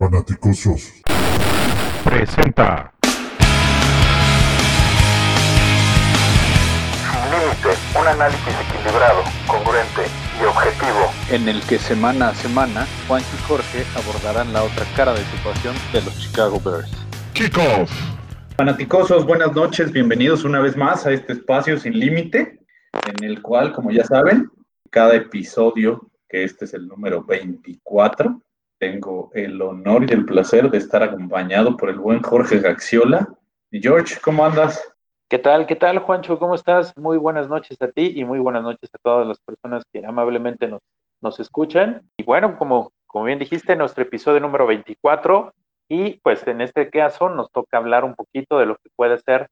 Fanaticosos. Presenta. Sin límite, un análisis equilibrado, congruente y objetivo. en el que semana a semana Juan y Jorge abordarán la otra cara de situación de los Chicago Bears. Kickoff. Fanaticosos, buenas noches, bienvenidos una vez más a este espacio sin límite, en el cual, como ya saben, cada episodio, que este es el número 24, tengo el honor y el placer de estar acompañado por el buen Jorge Gaxiola. Y George, ¿cómo andas? ¿Qué tal? ¿Qué tal, Juancho? ¿Cómo estás? Muy buenas noches a ti y muy buenas noches a todas las personas que amablemente nos, nos escuchan. Y bueno, como, como bien dijiste, nuestro episodio número 24 y pues en este caso nos toca hablar un poquito de lo que puede ser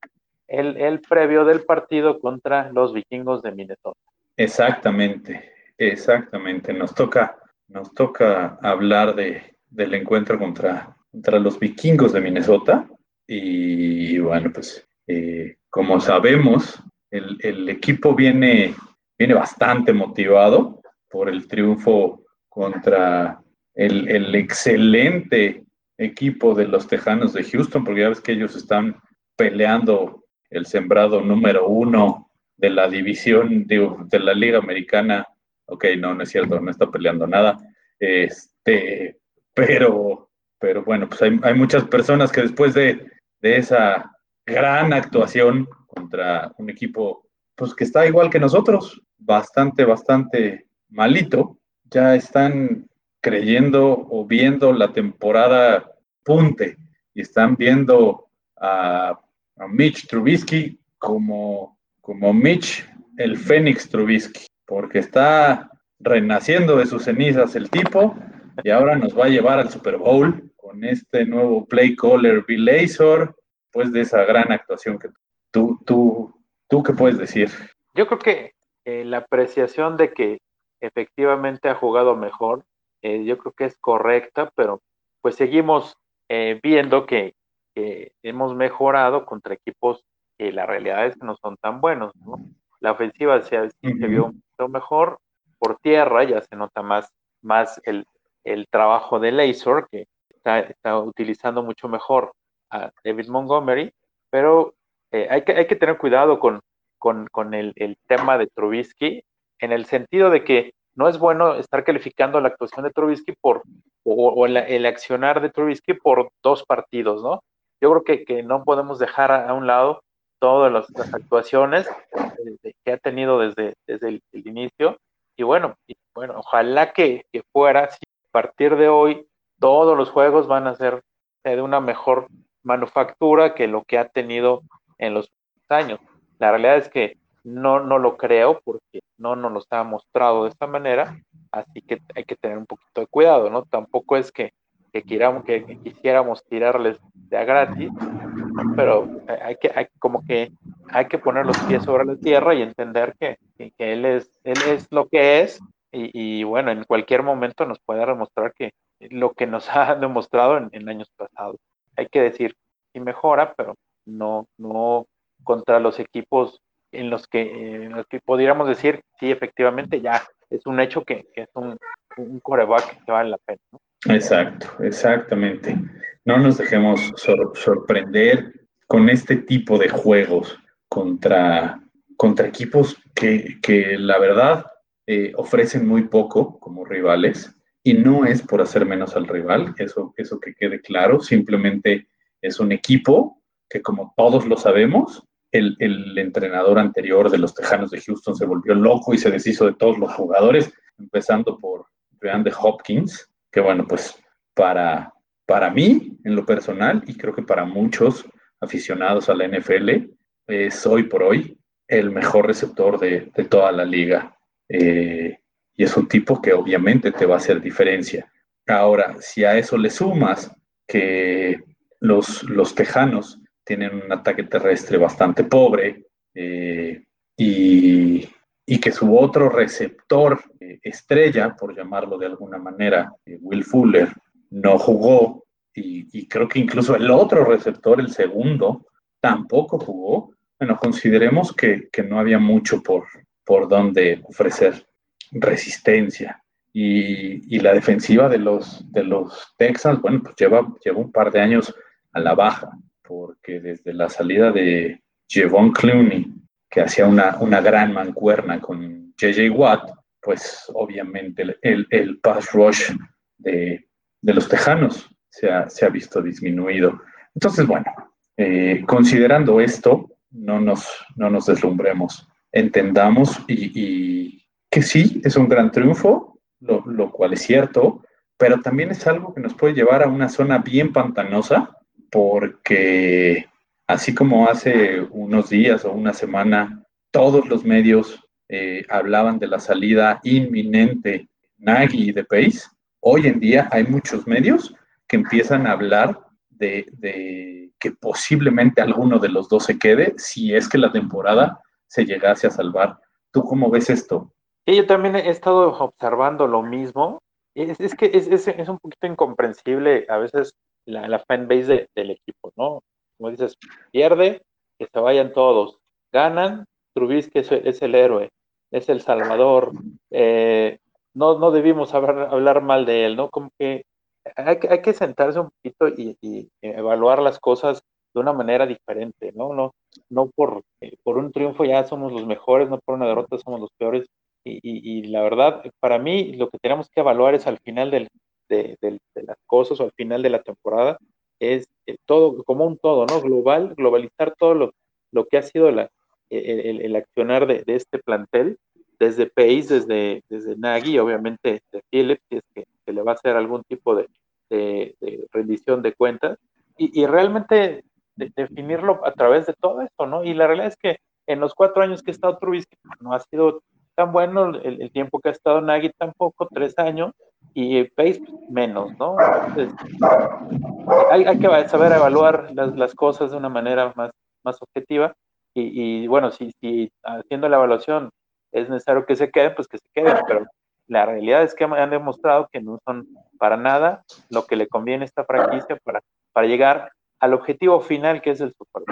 el, el previo del partido contra los vikingos de Minnesota. Exactamente, exactamente. Nos toca, nos toca hablar de, del encuentro contra, contra los vikingos de Minnesota. Y bueno, pues eh, como sabemos, el, el equipo viene, viene bastante motivado por el triunfo contra el, el excelente equipo de los Tejanos de Houston, porque ya ves que ellos están peleando el sembrado número uno de la división de, de la Liga Americana. Ok, no, no es cierto, no está peleando nada. Este, pero, pero bueno, pues hay, hay muchas personas que después de, de esa gran actuación contra un equipo pues que está igual que nosotros, bastante, bastante malito, ya están creyendo o viendo la temporada punte y están viendo a, a Mitch Trubisky como, como Mitch el Fénix Trubisky, porque está renaciendo de sus cenizas el tipo y ahora nos va a llevar al Super Bowl con este nuevo play caller Bill Lazor, pues de esa gran actuación que tú, tú, tú qué puedes decir. Yo creo que eh, la apreciación de que efectivamente ha jugado mejor, eh, yo creo que es correcta, pero pues seguimos eh, viendo que, que, hemos mejorado contra equipos que la realidad es que no son tan buenos. ¿no? La ofensiva se, sí se vio un poquito mejor, por tierra ya se nota más, más el, el trabajo de Lazor, que está, está, utilizando mucho mejor a David Montgomery, pero eh, hay, que, hay que tener cuidado con, con, con el, el, tema de Trubisky, en el sentido de que no es bueno estar calificando la actuación de Trubisky por, o, o el, el, accionar de Trubisky por dos partidos, ¿no? Yo creo que, que no podemos dejar a, a un lado todas las, actuaciones eh, que ha tenido desde, desde el, inicio. Y bueno, bueno ojalá que, que fuera, si a partir de hoy todos los juegos van a ser de una mejor manufactura que lo que ha tenido en los años. La realidad es que no, no lo creo porque no nos lo está mostrado de esta manera, así que hay que tener un poquito de cuidado, ¿no? Tampoco es que, que, quieramos, que, quisiéramos tirarles de a gratis, pero hay que, hay, como que hay que poner los pies sobre la tierra y entender que, que, él, es, él es lo que es y, y, bueno, en cualquier momento nos puede demostrar que lo que nos ha demostrado en, en años pasados. Hay que decir, sí mejora, pero no, no contra los equipos en los que, en los que pudiéramos decir, sí, efectivamente, ya es un hecho que, que es un, un, coreback que vale la pena. ¿no? Exacto, exactamente. No nos dejemos sor sorprender con este tipo de juegos contra, contra equipos que, que la verdad eh, ofrecen muy poco como rivales y no es por hacer menos al rival, eso, eso que quede claro, simplemente es un equipo que como todos lo sabemos, el, el, entrenador anterior de los Tejanos de Houston se volvió loco y se deshizo de todos los jugadores, empezando por de Hopkins, que bueno, pues para, para mí, en lo personal, y creo que para muchos aficionados a la NFL, es hoy por hoy el mejor receptor de, de toda la liga. Eh, y es un tipo que obviamente te va a hacer diferencia. Ahora, si a eso le sumas que los, los tejanos tienen un ataque terrestre bastante pobre eh, y, y, que su otro receptor eh, estrella, por llamarlo de alguna manera, eh, Will Fuller, no jugó y, y, creo que incluso el otro receptor, el segundo, tampoco jugó. Bueno, consideremos que, que no había mucho por, por donde ofrecer resistencia. Y, la defensiva de los, de los Texans, bueno, pues lleva, lleva un par de años a la baja, porque desde la salida de Jevon Clooney, que hacía una, una gran mancuerna con JJ Watt, pues obviamente el, el, pass rush de, de los Tejanos se ha, se ha, visto disminuido. Entonces, bueno, eh, considerando esto, no nos, no nos deslumbremos, entendamos y, que sí, es un gran triunfo, lo, lo, cual es cierto, pero también es algo que nos puede llevar a una zona bien pantanosa, porque así como hace unos días o una semana, todos los medios eh, hablaban de la salida inminente Nagy de Pace, hoy en día hay muchos medios que empiezan a hablar de, que posiblemente alguno de los dos se quede si es que la temporada se llegase a salvar. ¿Tú cómo ves esto? Sí, yo también he estado observando lo mismo. Es, que es, un poquito incomprensible a veces la, la fanbase del equipo, ¿no? Como dices, pierde, que se vayan todos. Ganan, Trubisky es el héroe es el Salvador, eh, no, no debimos hablar, hablar, mal de él, ¿no? Como que hay, hay que sentarse un poquito y, evaluar las cosas de una manera diferente, ¿no? No, no por, eh, por un triunfo ya somos los mejores, no por una derrota somos los peores. Y, y, la verdad, para mí, lo que tenemos que evaluar es al final del, de, las cosas o al final de la temporada, es eh, todo, como un todo, ¿no? Global, globalizar todo lo, lo que ha sido la, el, accionar de, este plantel, desde Pace, desde, desde Nagy, obviamente de Phillips, si es que se le va a hacer algún tipo de, rendición de cuentas, y, realmente definirlo a través de todo esto, ¿no? Y la realidad es que en los cuatro años que ha estado Trubisky, pues, no ha sido tan bueno el, tiempo que ha estado Nagy tampoco, tres años, y Pace pues, menos, ¿no? Entonces, hay, hay, que saber evaluar las, las, cosas de una manera más, más objetiva y, bueno, si, haciendo la evaluación es necesario que se queden, pues que se queden, pero la realidad es que han demostrado que no son para nada lo que le conviene a esta franquicia para, para llegar al objetivo final que es el Super.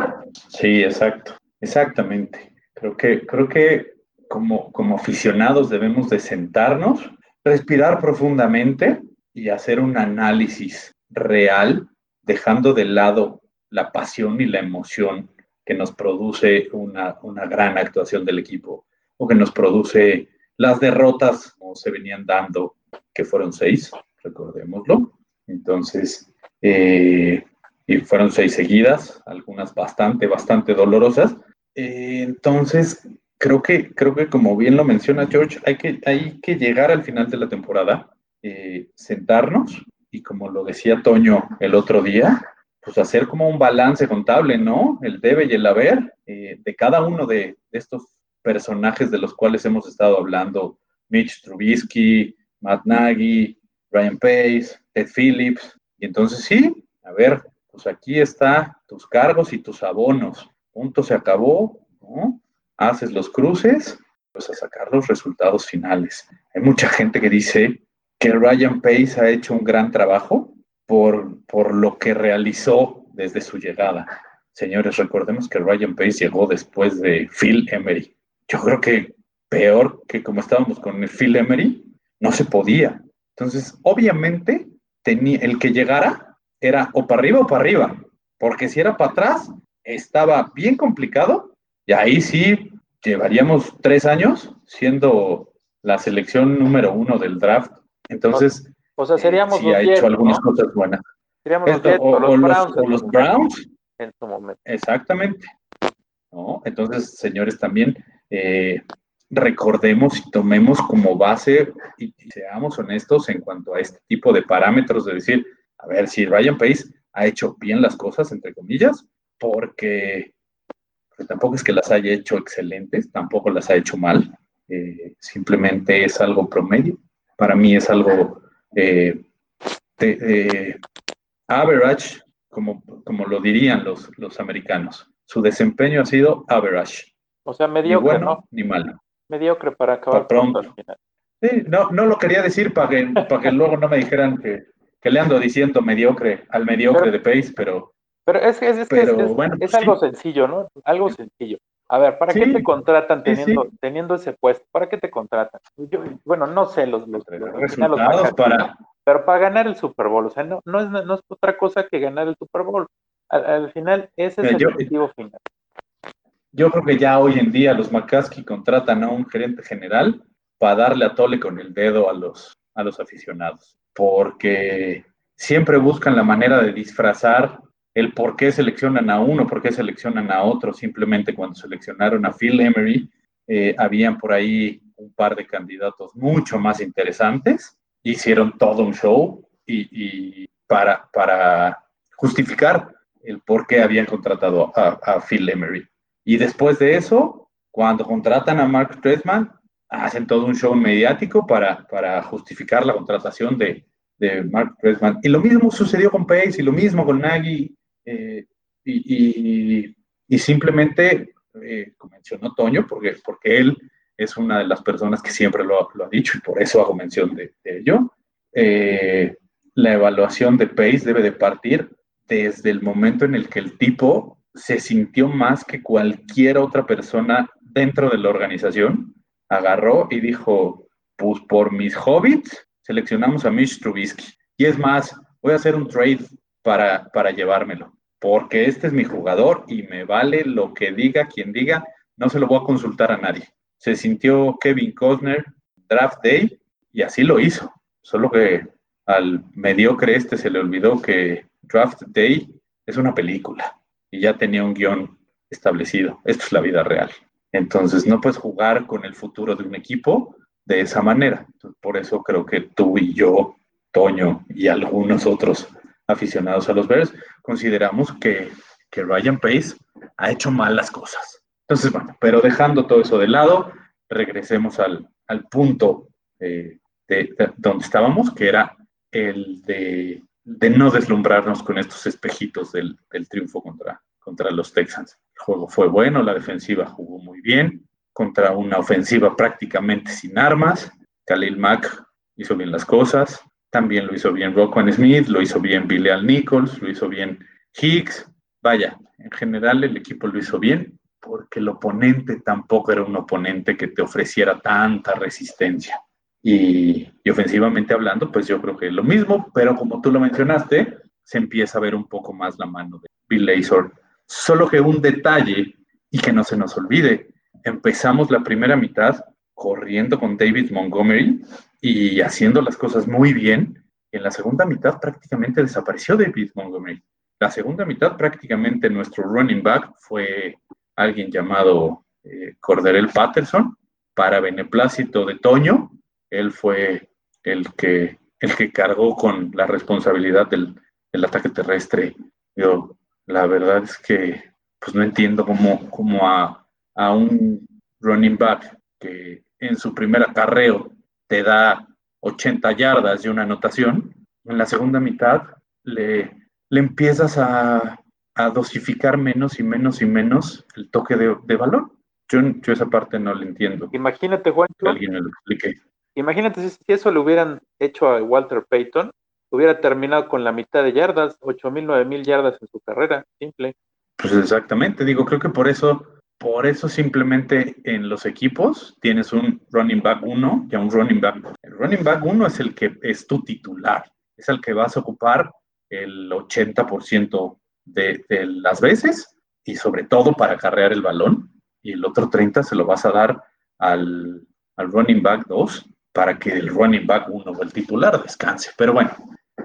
Sí, exacto, exactamente. Creo que, creo que como, como aficionados debemos de sentarnos, respirar profundamente y hacer un análisis real, dejando de lado la pasión y la emoción que nos produce una, gran actuación del equipo o que nos produce las derrotas como se venían dando, que fueron seis, recordémoslo. Entonces, eh, y fueron seis seguidas, algunas bastante, bastante dolorosas. Eh, entonces, creo que, creo que como bien lo menciona George, hay que, hay que llegar al final de la temporada, eh, sentarnos y como lo decía Toño el otro día, pues hacer como un balance contable, ¿no? El debe y el haber eh, de cada uno de, estos personajes de los cuales hemos estado hablando, Mitch Trubisky, Matt Nagy, Ryan Pace, Ted Phillips, y entonces sí, a ver, pues aquí está tus cargos y tus abonos, punto se acabó, ¿no? Haces los cruces, pues a sacar los resultados finales. Hay mucha gente que dice que Ryan Pace ha hecho un gran trabajo, por, por lo que realizó desde su llegada. Señores, recordemos que Ryan Pace llegó después de Phil Emery. Yo creo que peor que como estábamos con Phil Emery, no se podía. Entonces, obviamente, tenía, el que llegara era o para arriba o para arriba, porque si era para atrás, estaba bien complicado y ahí sí llevaríamos tres años siendo la selección número uno del draft. Entonces, o sea, seríamos sí, ha hecho algunas cosas buenas. Seríamos los, o, los, Browns, los Browns. En su momento. Exactamente. ¿No? Entonces, señores, también eh, recordemos y tomemos como base y, seamos honestos en cuanto a este tipo de parámetros de decir, a ver, si Ryan Pace ha hecho bien las cosas, entre comillas, porque, tampoco es que las haya hecho excelentes, tampoco las ha hecho mal, eh, simplemente es algo promedio. Para mí es algo eh, average, como, como lo dirían los, los americanos. Su desempeño ha sido average. O sea, mediocre, ni bueno, Ni malo. Mediocre para acabar pronto. Sí, no, no lo quería decir para que, para que luego no me dijeran que, que, le ando diciendo mediocre al mediocre de Pace, pero... Pero es, es, es, es, bueno, es algo sencillo, ¿no? Algo sencillo. A ver, ¿para qué te contratan teniendo, sí. teniendo ese puesto? ¿Para qué te contratan? Yo, bueno, no sé los, los, los- los para... pero para ganar el Super Bowl, o sea, no, no, es, no es otra cosa que ganar el Super Bowl. Al, al final, ese es el yo- objetivo final. Yo creo que ya hoy en día los McCaskey contratan a un gerente general para darle a tole con el dedo a los, a los aficionados, porque siempre buscan la manera de disfrazar el por qué seleccionan a uno, por qué seleccionan a otro. Simplemente cuando seleccionaron a Phil Emery, eh, habían por ahí un par de candidatos mucho más interesantes. Hicieron todo un show y, para, justificar el por qué habían contratado a, Phil Emery. Y después de eso, cuando contratan a Mark Trestman, hacen todo un show mediático para, justificar la contratación de, de Mark Trestman. Y lo mismo sucedió con Pace y lo mismo con Nagy. Eh, y, simplemente, eh, mencionó Toño, porque, porque él es una de las personas que siempre lo, lo ha dicho y por eso hago mención de, de ello, eh, la evaluación de Pace debe de partir desde el momento en el que el tipo se sintió más que cualquier otra persona dentro de la organización, agarró y dijo, pues por mis hobbits seleccionamos a Mitch Trubisky. Y es más, voy a hacer un trade para, para llevármelo, porque este es mi jugador y me vale lo que diga quien diga, no se lo voy a consultar a nadie. Se sintió Kevin Costner draft day y así lo hizo, solo que al mediocre este se le olvidó que draft day es una película y ya tenía un guion establecido. Esto es la vida real. Entonces no puedes jugar con el futuro de un equipo de esa manera. Por eso creo que tú y yo, Toño y algunos otros aficionados a los Bears, consideramos que, que Ryan Pace ha hecho mal las cosas. Entonces, bueno, pero dejando todo eso de lado, regresemos al, al punto eh, de, de donde estábamos, que era el de, de no deslumbrarnos con estos espejitos del, del triunfo contra, contra los Texans. El juego fue bueno, la defensiva jugó muy bien, contra una ofensiva prácticamente sin armas. Khalil Mack hizo bien las cosas, también lo hizo bien Roquan Smith, lo hizo bien Billy Al Nichols, lo hizo bien Higgs. Vaya, en general el equipo lo hizo bien porque el oponente tampoco era un oponente que te ofreciera tanta resistencia. Y, y, ofensivamente hablando, pues yo creo que lo mismo, pero como tú lo mencionaste, se empieza a ver un poco más la mano de Bill Lazor. Solo que un detalle, y que no se nos olvide, empezamos la primera mitad corriendo con David Montgomery y haciendo las cosas muy bien. En la segunda mitad prácticamente desapareció David Montgomery. La segunda mitad prácticamente nuestro running back fue alguien llamado eh, Corderell Patterson para beneplácito de Toño. Él fue el que, el que cargó con la responsabilidad del, del ataque terrestre. Yo, la verdad es que pues no entiendo cómo, cómo a, a un running back que en su primer acarreo te da 80 yardas y una anotación, en la segunda mitad le, le empiezas a, a, dosificar menos y menos y menos el toque de, de balón. Yo, yo, esa parte no le entiendo. Imagínate, Juan. Que alguien me lo explique. Imagínate si, eso le hubieran hecho a Walter Payton, hubiera terminado con la mitad de yardas, 8 mil, 9 mil yardas en su carrera, simple. Pues exactamente, digo, creo que por eso por eso simplemente en los equipos tienes un running back 1 y un running back. El running back 1 es el que es tu titular, es el que vas a ocupar el 80% de, las veces y sobre todo para acarrear el balón y el otro 30 se lo vas a dar al, al running back 2 para que el running back 1 o el titular descanse. Pero bueno,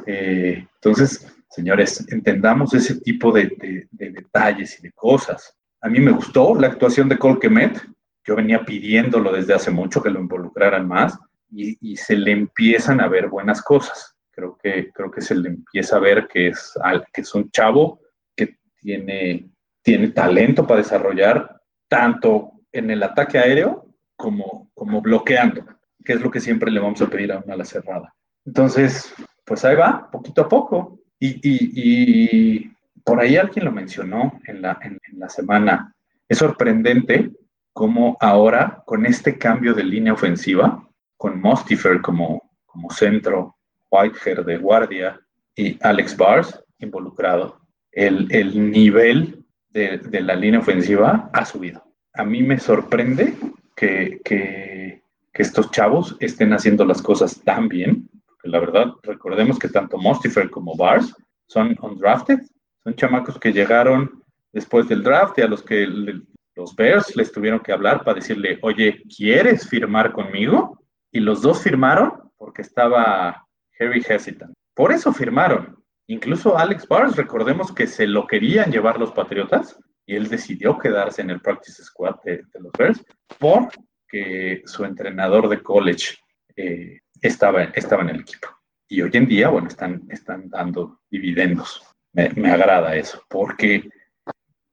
eh, entonces, señores, entendamos ese tipo de detalles y de cosas. A mí me gustó la actuación de Colquemet. Yo venía pidiéndolo desde hace mucho que lo involucraran más y, se le empiezan a ver buenas cosas. Creo que, creo que se le empieza a ver que es, que es un chavo que tiene, tiene talento para desarrollar tanto en el ataque aéreo como, como bloqueando, que es lo que siempre le vamos a pedir a una ala cerrada. Entonces, pues ahí va, poquito a poco. Y, y por ahí alguien lo mencionó en la, en, la semana. Es sorprendente cómo ahora, con este cambio de línea ofensiva, con Mostifer como, como centro, Whitehair de guardia y Alex Bars involucrado, el, el nivel de, de, la línea ofensiva ha subido. a mí me sorprende que, que, que estos chavos estén haciendo las cosas tan bien. Porque la verdad, recordemos que tanto Mostifer como Bars son undrafted, son chamacos que llegaron después del draft y a los que le- los Bears les tuvieron que hablar para decirle, oye, ¿quieres firmar conmigo? Y los dos firmaron porque estaba Harry hesitant. Por eso firmaron. Incluso Alex Bars, recordemos que se lo querían llevar los Patriotas y él decidió quedarse en el practice squad de, de los Bears porque su entrenador de college eh, estaba, estaba en el equipo. Y hoy en día, bueno, están, están dando dividendos. Me, agrada eso, porque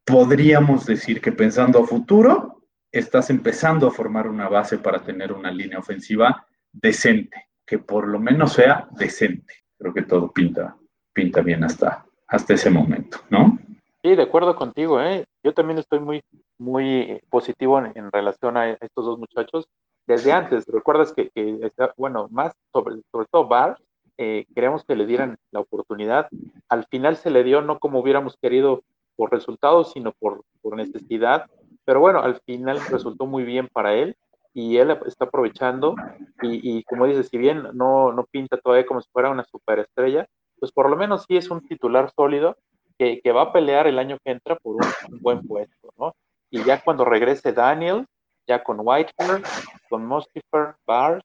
podríamos decir que pensando a futuro, estás empezando a formar una base para tener una línea ofensiva decente, que por lo menos sea decente. Creo que todo pinta, pinta bien hasta, hasta ese momento, ¿no? Sí, de acuerdo contigo, ¿eh? Yo también estoy muy, muy positivo en, relación a estos dos muchachos. Desde antes, recuerdas que, que bueno, más sobre, sobre todo Bar, eh, queríamos que le dieran la oportunidad. Al final se le dio no como hubiéramos querido por resultados, sino por, por necesidad. Pero bueno, al final resultó muy bien para él y él está aprovechando. Y, y como dices, si bien no, no pinta todavía como si fuera una superestrella, pues por lo menos sí es un titular sólido que, que va a pelear el año que entra por un, un buen puesto, ¿no? Y ya cuando regrese Daniel, ya con Whitehair, con Mustifer, Barr,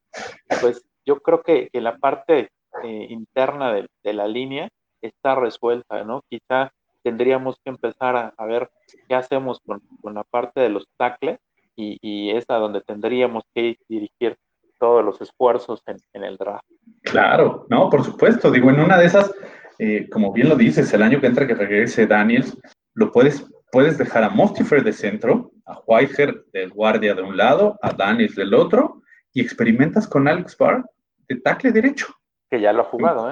pues yo creo que, que la parte eh, interna de, la línea está resuelta, ¿no? Quizá tendríamos que empezar a, ver qué hacemos con, la parte de los tackles y, es a donde tendríamos que dirigir todos los esfuerzos en, en el draft. Claro, no, por supuesto. Digo, en una de esas, eh, como bien lo dices, el año que entra que regrese Daniels, lo puedes, puedes dejar a Mostifer de centro, a Whitehair del guardia de un lado, a Daniels del otro, y experimentas con Alex Barr de tackle derecho. Que ya lo ha jugado, ¿eh?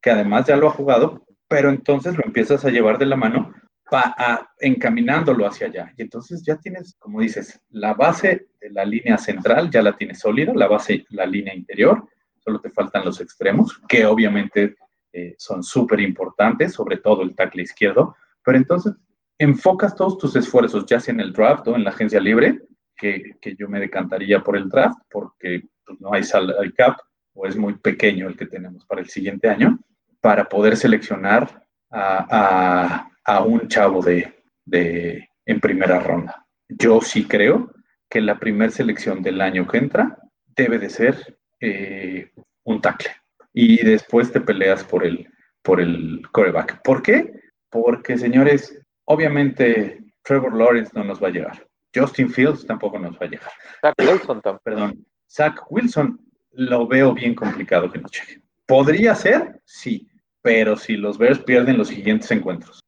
Que además ya lo ha jugado, pero entonces lo empiezas a llevar de la mano pa- a- encaminándolo hacia allá. Y entonces ya tienes, como dices, la base de la línea central ya la tienes sólida, la base, la línea interior, solo te faltan los extremos, que obviamente eh, son súper importantes, sobre todo el tackle izquierdo, pero entonces enfocas todos tus esfuerzos, ya sea en el draft o en la agencia libre, que, que yo me decantaría por el draft, porque pues, no hay salary cap o es muy pequeño el que tenemos para el siguiente año, para poder seleccionar a, a- a un chavo de, de- en primera ronda. Yo sí creo que la primera selección del año que entra debe de ser eh, un tackle. Y después te peleas por el, por el coreback. ¿Por qué? Porque, señores, obviamente Trevor Lawrence no nos va a llegar. Justin Fields tampoco nos va a llegar. Zach Wilson tampoco. Perdón, Zach Wilson lo veo bien complicado que nos llegue. ¿Podría ser? Sí, pero si los Bears pierden los siguientes encuentros.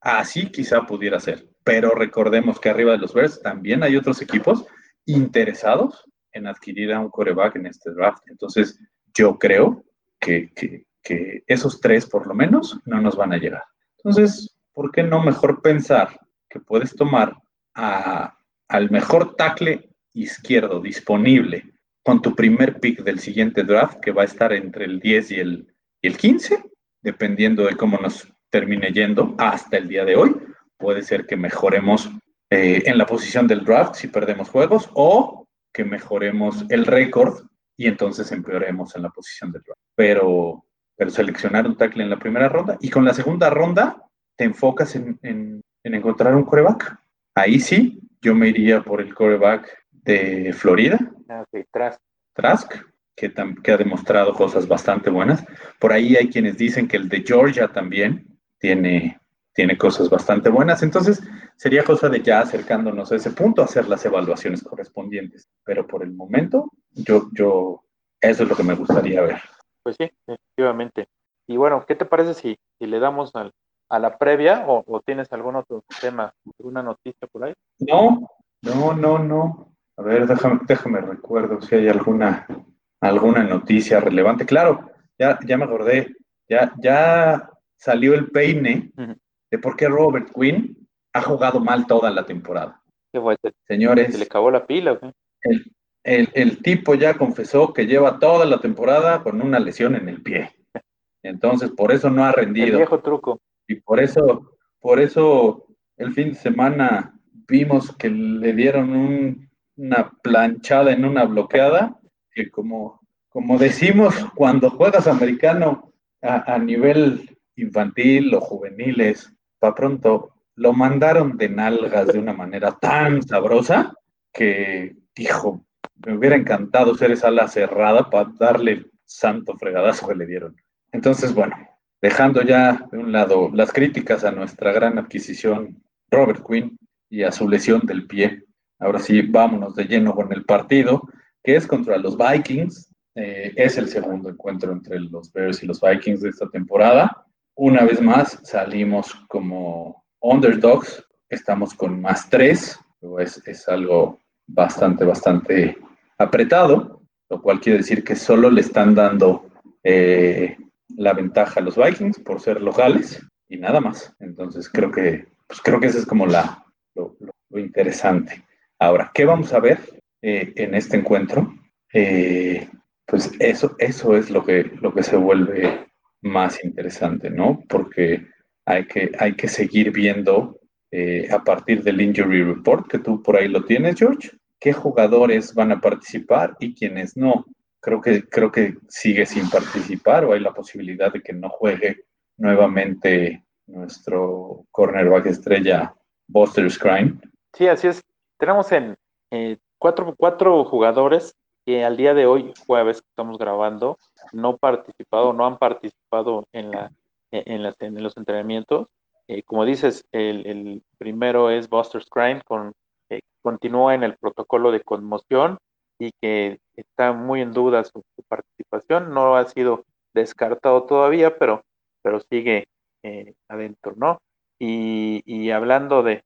Así quizá pudiera ser, pero recordemos que arriba de los Bears también hay otros equipos interesados en adquirir a un coreback en este draft. Entonces, yo creo que, que- que esos tres, por lo menos, no nos van a llegar. Entonces, ¿por qué no mejor pensar que puedes tomar a- al mejor tackle izquierdo disponible con tu primer pick del siguiente draft, que va a estar entre el 10 y el, y el 15, dependiendo de cómo nos termine yendo hasta el día de hoy. Puede ser que mejoremos eh, en la posición del draft si perdemos juegos o que mejoremos el récord y entonces empeoremos en la posición del draft. Pero, pero seleccionar un tackle en la primera ronda y con la segunda ronda te enfocas en, en- en encontrar un coreback. Ahí sí, yo me iría por el coreback de Florida, Ah, ok, tras. Trask, que, que ha demostrado cosas bastante buenas. Por ahí hay quienes dicen que el de Georgia también tiene, tiene cosas bastante buenas. Entonces, sería cosa de ya acercándonos a ese punto, hacer las evaluaciones correspondientes. Pero por el momento, yo, yo, eso es lo que me gustaría ver. Pues sí, efectivamente. Y bueno, ¿qué te parece si, si le damos al- a la previa o, o tienes algún otro tema, alguna noticia por ahí? No, no, no, no. A ver, déjame, déjame recuerdo si hay alguna, alguna noticia relevante. Claro, ya, ya me acordé, ya, ya salió el peine de por qué Robert Quinn ha jugado mal toda la temporada. ¿Qué fue? ¿Se, se Señores, le acabó la pila o qué? el, el- el tipo ya confesó que lleva toda la temporada con una lesión en el pie. Entonces, por eso no ha El rendido. viejo truco. Y por eso, por eso el fin de semana vimos que le dieron una planchada en una bloqueada, que como, como decimos, cuando juegas americano a, nivel infantil o juveniles, para pronto lo mandaron de nalgas de una manera tan sabrosa que, dijo, me hubiera encantado ser esa ala cerrada para darle el santo fregadazo que le dieron. Entonces, bueno, dejando ya de un lado las críticas a nuestra gran adquisición Robert Quinn y a su lesión del pie, ahora sí, vámonos de lleno con el partido, que es contra los Vikings. Eh, es el segundo encuentro entre los Bears y los Vikings de esta temporada. Una vez más salimos como underdogs, estamos con más tres, es, es algo bastante, bastante apretado, lo cual quiere decir que solo le están dando eh, la ventaja a los Vikings por ser locales y nada más. Entonces creo que, pues creo que eso es como la, lo, interesante. Ahora, ¿qué vamos a ver eh, en este encuentro? Eh, pues eso, eso es lo que, lo que se vuelve más interesante, ¿no? Porque hay que, hay que seguir viendo a partir del injury report, que tú por ahí lo tienes, George, qué jugadores van a participar y quiénes no. Creo que, creo que sigue sin participar o hay la posibilidad de que no juegue nuevamente nuestro cornerback estrella Buster Scrine. Sí, así es. Tenemos en eh, cuatro, cuatro jugadores que al día de hoy, jueves que estamos grabando, no participado, no han participado en, la, en, en los entrenamientos. Eh, como dices, el, primero es Buster Scrine con continúa en el protocolo de conmoción y que está muy en duda su, participación. No ha sido descartado todavía, pero, pero sigue eh, adentro, ¿no? Y, hablando de,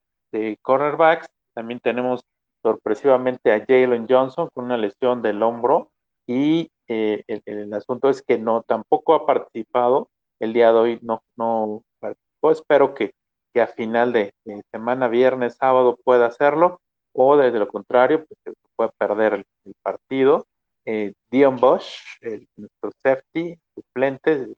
cornerbacks, también tenemos sorpresivamente a Jalen Johnson con una lesión del hombro y eh, el, asunto es que no tampoco ha participado. El día de hoy no no participó. Espero que, que a final de, de semana viernes sábado pueda hacerlo. O desde lo contrario, pues se puede perder el, partido. Eh, Dion Bosch, el, nuestro safety suplente,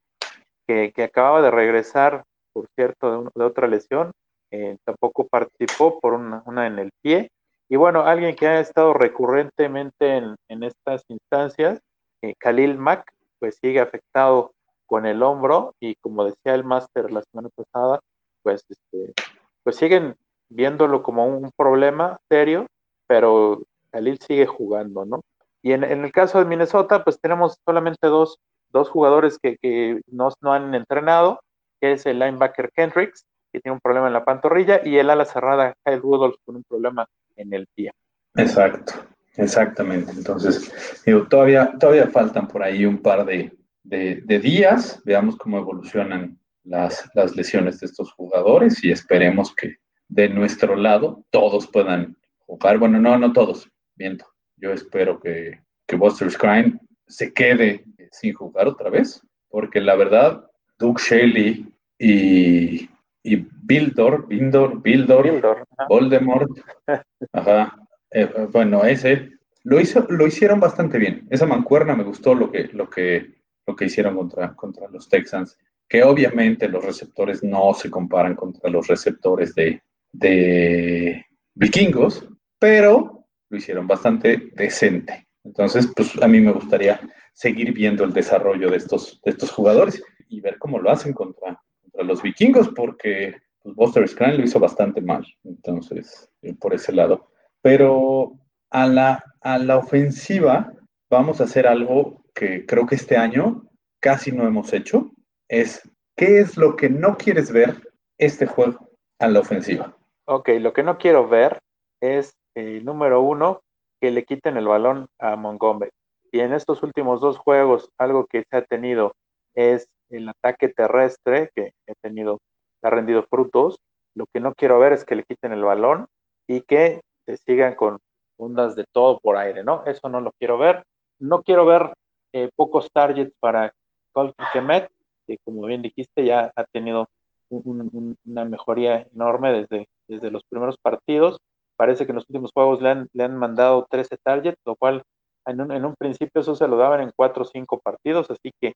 que, que, acababa de regresar, por cierto, de, otra lesión, eh, tampoco participó por una, una, en el pie. Y bueno, alguien que ha estado recurrentemente en, en estas instancias, eh, Khalil Mack, pues sigue afectado con el hombro y como decía el máster la semana pasada, pues, este, pues siguen viéndolo como un problema serio, pero Khalil sigue jugando, ¿no? Y en, el caso de Minnesota, pues tenemos solamente dos, dos jugadores que, que no, no, han entrenado, que es el linebacker Kendricks, que tiene un problema en la pantorrilla, y el ala cerrada Kyle Rudolph con un problema en el pie. Exacto, exactamente. Entonces, digo, todavía, todavía faltan por ahí un par de, de, días, veamos cómo evolucionan las, las lesiones de estos jugadores y esperemos que, de nuestro lado todos puedan jugar. Bueno, no, no todos, miento. Yo espero que, que Buster Scrine se quede sin jugar otra vez, porque la verdad, Doug Shelley y, y Bildor, Bildor, Bildor, Voldemort, ajá, eh, bueno, ese lo, hizo, lo hicieron bastante bien. Esa mancuerna me gustó lo que, lo que, lo que hicieron contra, contra los Texans, que obviamente los receptores no se comparan contra los receptores de, de vikingos, pero lo hicieron bastante decente. Entonces, pues a mí me gustaría seguir viendo el desarrollo de estos, de estos jugadores y ver cómo lo hacen contra, los vikingos, porque pues, Buster Scran lo hizo bastante mal. Entonces, eh, por ese lado. Pero a la, a la ofensiva vamos a hacer algo que creo que este año casi no hemos hecho. Es, ¿qué es lo que no quieres ver este juego a la ofensiva? Ok, lo que no quiero ver es, eh, número uno, que le quiten el balón a Montgomery. Y en estos últimos dos juegos, algo que se ha tenido es el ataque terrestre, que ha tenido, ha rendido frutos. Lo que no quiero ver es que le quiten el balón y que se sigan con ondas de todo por aire, ¿no? Eso no lo quiero ver. No quiero ver eh, pocos targets para Colt Kemet, que como bien dijiste, ya ha tenido una mejoría enorme desde desde los primeros partidos. Parece que en los últimos juegos le han, le han mandado 13 targets, lo cual en un, en un principio eso se lo daban en 4 o 5 partidos, así que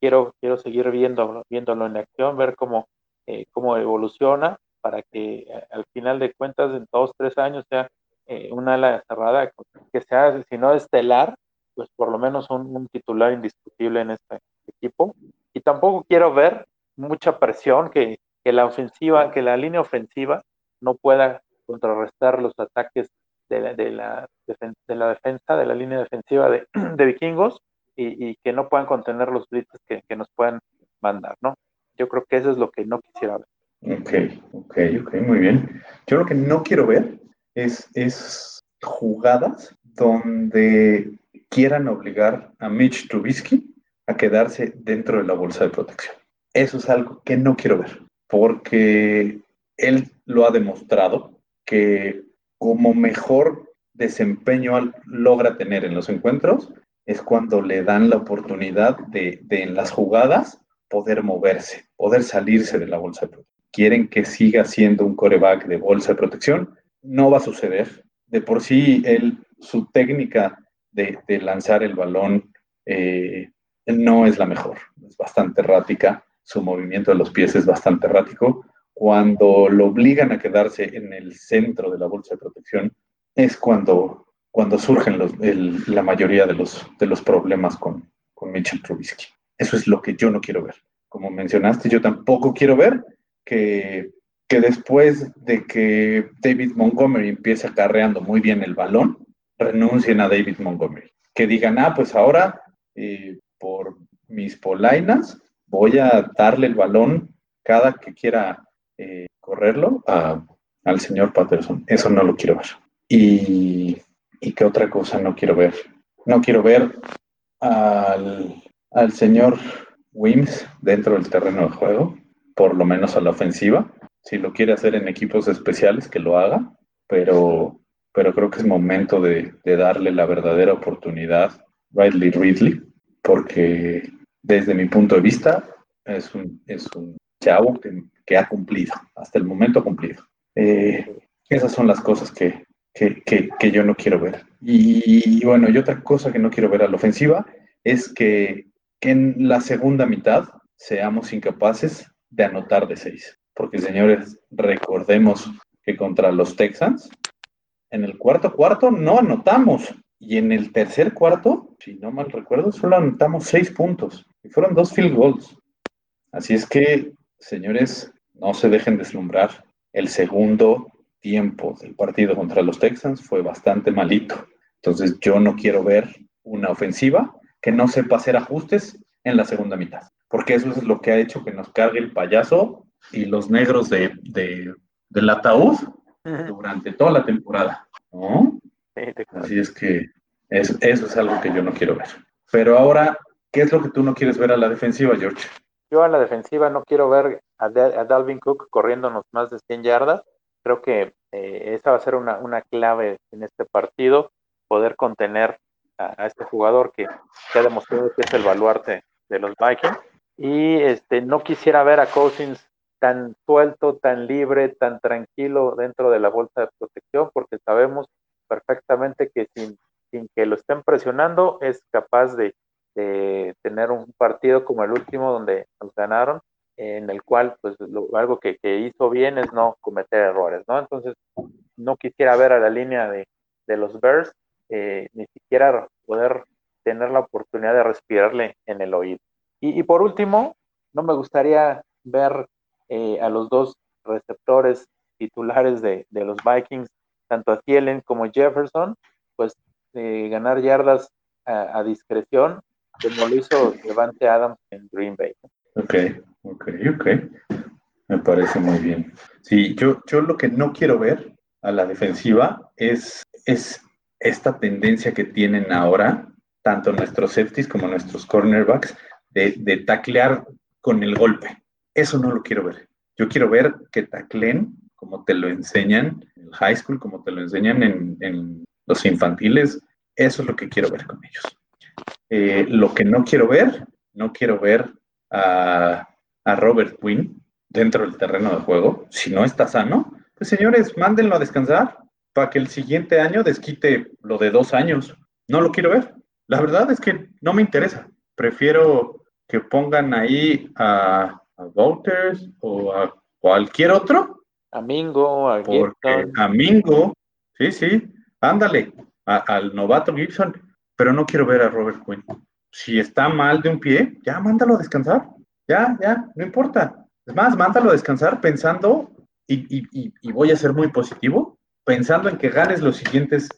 quiero, quiero seguir viendo, viéndolo en acción, ver cómo, eh, cómo evoluciona. para que eh, al final de cuentas en dos, tres años sea eh, una ala cerrada que sea, si no estelar, pues por lo menos un, titular indiscutible en este equipo. Y tampoco quiero ver mucha presión, que, que la ofensiva, que la línea ofensiva no pueda contrarrestar los ataques de la, de la, de la defensa, de la línea defensiva de, de vikingos y, que no puedan contener los blitzes que, que, nos puedan mandar, ¿no? Yo creo que eso es lo que no quisiera ver. Ok, ok, ok, muy bien. Yo lo que no quiero ver es, es jugadas donde quieran obligar a Mitch Trubisky a quedarse dentro de la bolsa de protección. Eso es algo que no quiero ver, porque él lo ha demostrado que como mejor desempeño logra tener en los encuentros es cuando le dan la oportunidad de, en las jugadas poder moverse, poder salirse de la bolsa de protección. Quieren que siga siendo un coreback de bolsa de protección, no va a suceder. De por sí, él, su técnica de, lanzar el balón eh, no es la mejor, es bastante errática, su movimiento de los pies es bastante errático. Cuando lo obligan a quedarse en el centro de la bolsa de protección, es cuando, cuando surgen la mayoría de los, de los problemas con, con Mitchell Trubisky. Eso es lo que yo no quiero ver. Como mencionaste, yo tampoco quiero ver que, que después de que David Montgomery empiece acarreando muy bien el balón, renuncien a David Montgomery. Que digan, ah, pues ahora eh, por mis polainas voy a darle el balón cada que quiera eh, correrlo al señor Patterson. Eso no lo quiero ver. Y, y qué otra cosa no quiero ver. No quiero ver al, al señor Wims dentro del terreno de juego, por lo menos a la ofensiva. Si lo quiere hacer en equipos especiales, que lo haga, pero, pero creo que es momento de, de darle la verdadera oportunidad a Riley Ridley, porque desde mi punto de vista es un, es un chavo que, que ha cumplido, hasta el momento ha cumplido. Eh, esas son las cosas que, que, que, yo no quiero ver. Y, bueno, y otra cosa que no quiero ver a la ofensiva es que, que en la segunda mitad seamos incapaces de anotar de seis. Porque señores, recordemos que contra los Texans, en el cuarto cuarto no anotamos. Y en el tercer cuarto, si no mal recuerdo, solo anotamos seis puntos. Y fueron dos field goals. Así es que, señores, no se dejen deslumbrar. El segundo tiempo del partido contra los Texans fue bastante malito. Entonces yo no quiero ver una ofensiva que no sepa hacer ajustes en la segunda mitad, porque eso es lo que ha hecho que nos cargue el payaso y los negros de, del ataúd durante toda la temporada. Así es que eso es algo que yo no quiero ver. Pero ahora, ¿qué es lo que tú no quieres ver a la defensiva, George? Yo a la defensiva no quiero ver a, Dalvin Cook corriéndonos más de 100 yardas. Creo que eh, esa va a ser una, una, clave en este partido, poder contener a, este jugador que, ha demostrado que es el baluarte de los Vikings. Y este, no quisiera ver a Cousins tan suelto, tan libre, tan tranquilo dentro de la bolsa de protección, porque sabemos perfectamente que sin, sin que lo estén presionando es capaz de, de tener un partido como el último donde nos ganaron en el cual pues algo que, hizo bien es no cometer errores, ¿no? Entonces no quisiera ver a la línea de, los Bears eh, ni siquiera poder tener la oportunidad de respirarle en el oído. Y, por último, no me gustaría ver eh, a los dos receptores titulares de, los Vikings, tanto a Thielen como Jefferson, pues eh, ganar yardas a, a, discreción, como lo hizo Devante Adams en Green Bay. Ok, ok, ok. Me parece muy bien. Sí, yo, yo lo que no quiero ver a la defensiva es, es esta tendencia que tienen ahora, tanto nuestros safeties como nuestros cornerbacks, de, de taclear con el golpe. Eso no lo quiero ver. Yo quiero ver que tacleen como te lo enseñan en high school, como te lo enseñan en, en los infantiles. Eso es lo que quiero ver con ellos. Eh, lo que no quiero ver, no quiero ver a, Robert Quinn dentro del terreno de juego, si no está sano, pues señores, mándenlo a descansar para que el siguiente año desquite lo de dos años. No lo quiero ver. La verdad es que no me interesa. Prefiero que pongan ahí a, a o a cualquier otro A Mingo, a Porque Gibson. a Mingo, sí, sí, ándale, a- al novato Gibson, pero no quiero ver a Robert Quinn. Si está mal de un pie, ya mándalo a descansar. Ya, ya, no importa. Es más, mándalo a descansar pensando, y, y- y- voy a ser muy positivo, pensando en que ganes los siguientes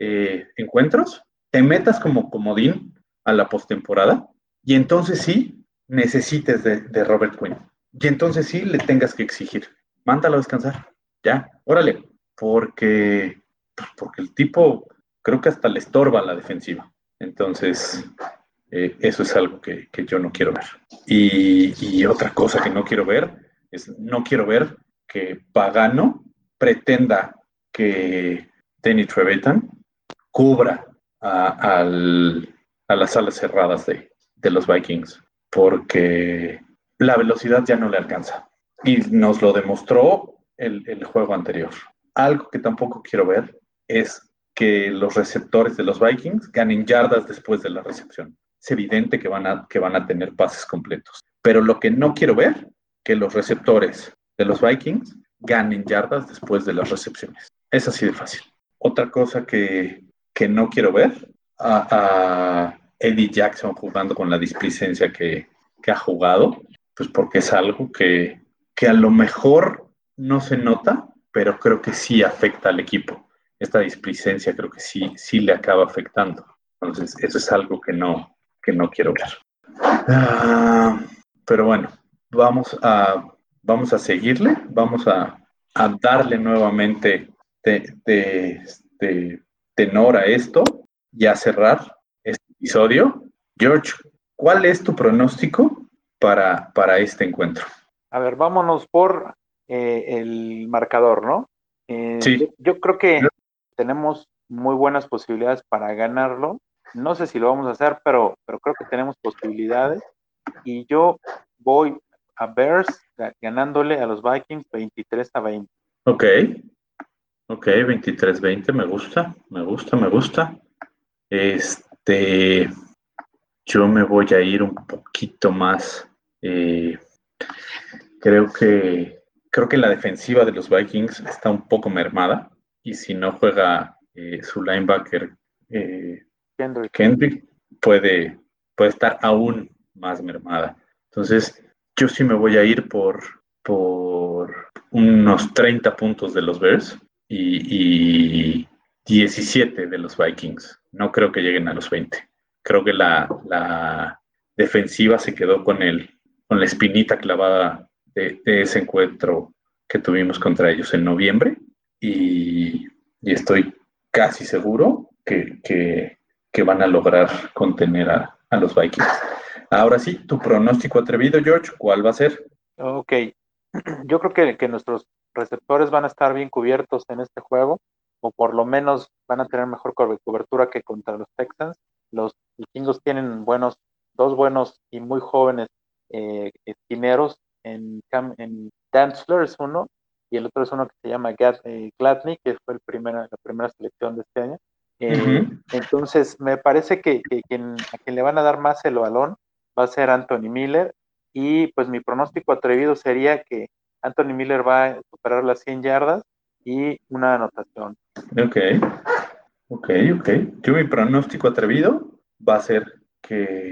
eh, encuentros, te metas como comodín a la postemporada, y entonces sí necesites de, de Robert Quinn. Y entonces sí le tengas que exigir. Mándalo a descansar. Ya, órale. Porque, porque el tipo creo que hasta le estorba la defensiva. Entonces, eh, eso es algo que, yo no quiero ver. Y, otra cosa que no quiero ver es, no quiero ver que Pagano pretenda que Danny Trevetan cubra a, las alas cerradas de, los Vikings, porque la velocidad ya no le alcanza. Y nos lo demostró el juego anterior. Algo que tampoco quiero ver es que los receptores de los Vikings ganen yardas después de la recepción. Es evidente que van a, que van a tener pases completos. Pero lo que no quiero ver, que los receptores de los Vikings ganen yardas después de las recepciones. Es así de fácil. Otra cosa que, que no quiero ver, a, a Eddie Jackson jugando con la displicencia que, que ha jugado, pues porque es algo que, que a lo mejor no se nota, pero creo que sí afecta al equipo. Esta displicencia creo que sí, sí le acaba afectando. Entonces, eso es algo que no, que no quiero ver. Ah, pero bueno, vamos a, vamos a seguirle, vamos a, a darle nuevamente de, de- de tenor a esto y a cerrar este episodio. George, ¿cuál es tu pronóstico para, para este encuentro? A ver, vámonos por eh, el marcador, ¿no? Eh, Sí. yo, yo creo que tenemos muy buenas posibilidades para ganarlo. No sé si lo vamos a hacer, pero, pero creo que tenemos posibilidades. Y yo voy a Bears ga- ganándole a los Vikings 23 a 20. Ok, ok, 23-20, me gusta, me gusta, me gusta. Este, yo me voy a ir un poquito más. eh, creo que creo que la defensiva de los Vikings está un poco mermada y si no juega eh, su linebacker eh, Kendrick. Puede, puede estar aún más mermada. Entonces, yo sí me voy a ir por, por unos 30 puntos de los Bears y, y 17 de los Vikings. No creo que lleguen a los 20. Creo que la, la defensiva se quedó con, el, con la espinita clavada de, de ese encuentro que tuvimos contra ellos en noviembre y, y estoy casi seguro que, que, que van a lograr contener a, los Vikings. Ahora sí, tu pronóstico atrevido, George, ¿cuál va a ser? Ok, yo creo que, nuestros receptores van a estar bien cubiertos en este juego, o por lo menos van a tener mejor cobe- cobertura que contra los Texans. Los vikingos tienen buenos, dos buenos y muy jóvenes eh, esquineros en, en Dantzler es uno, y el otro es uno que se llama eh, Gladney, que fue el primera, la primera selección de este año. Eh. Entonces, me parece que, que quien, a quien le van a dar más el balón va a ser Anthony Miller. Y pues mi pronóstico atrevido sería que Anthony Miller va a superar las 100 yardas y una anotación. Ok, ok, ok. Yo mi pronóstico atrevido va a ser que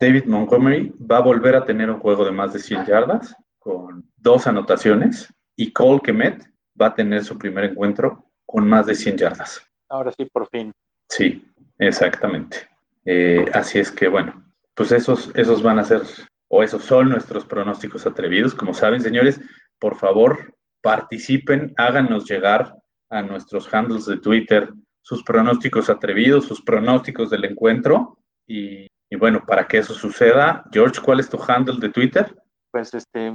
David Montgomery va a volver a tener un juego de más de 100 yardas con dos anotaciones y Cole Kemet va a tener su primer encuentro con más de 100 yardas. Ahora sí, por fin. Sí, exactamente. Eh, así es que, bueno, pues esos, esos van a ser, o esos son nuestros pronósticos atrevidos. Como saben, señores, por favor, participen, háganos llegar a nuestros handles de Twitter sus pronósticos atrevidos, sus pronósticos del encuentro. Y, y bueno, para que eso suceda, George, ¿cuál es tu handle de Twitter? Pues este,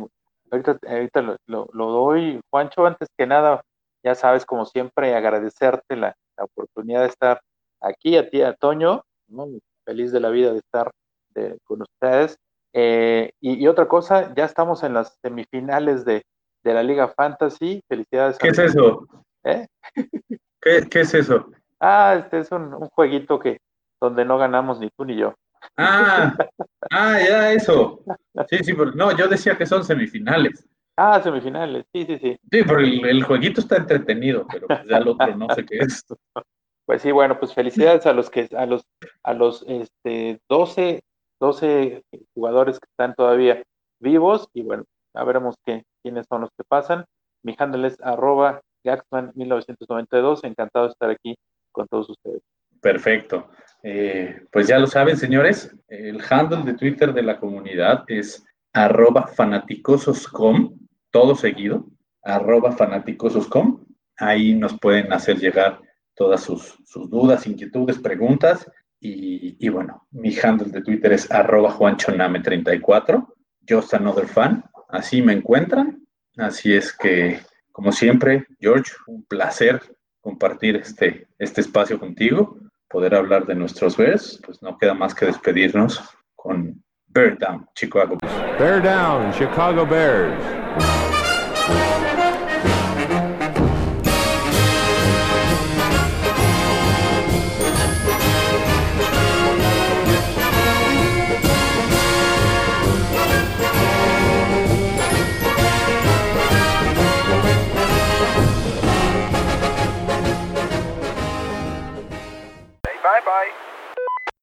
ahorita, ahorita lo, lo- lo doy. Juancho, antes que nada, ya sabes, como siempre, agradecerte la, la oportunidad de estar aquí, a ti, a Toño, ¿no? feliz de la vida de estar de- con ustedes. Eh, y, y otra cosa, ya estamos en las semifinales de, de la Liga Fantasy. Felicidades. a ¿Qué es eso? ¿Eh? ¿Qué, qué es eso? Ah, este es un, un jueguito que donde no ganamos ni tú ni yo. Ah, ah, ya eso. Sí, sí, pero no, yo decía que son semifinales. Ah, semifinales, sí, sí, sí. Sí, pero el, el jueguito está entretenido, pero pues ya el otro no sé qué es. Pues sí, bueno, pues felicidades a los que, a los, a los este, 12, 12 jugadores que están todavía vivos y bueno, ya veremos qué, quiénes son los que pasan. Mi handle es arroba Gaxman1992, encantado de estar aquí con todos ustedes. Perfecto. Eh, pues ya lo saben, señores, el handle de Twitter de la comunidad es arroba fanaticososcom, todo seguido, arroba fanaticososcom. Ahí nos pueden hacer llegar todas sus, sus dudas, inquietudes, preguntas. Y, y, bueno, mi handle de Twitter es arroba juanchoname34, just another fan. Así me encuentran. Así es que, como siempre, George, un placer compartir este, este espacio contigo, poder hablar de nuestros Bears. Pues no queda más que despedirnos con Bear Down, Chicago Bears. Bear down, Chicago Bears.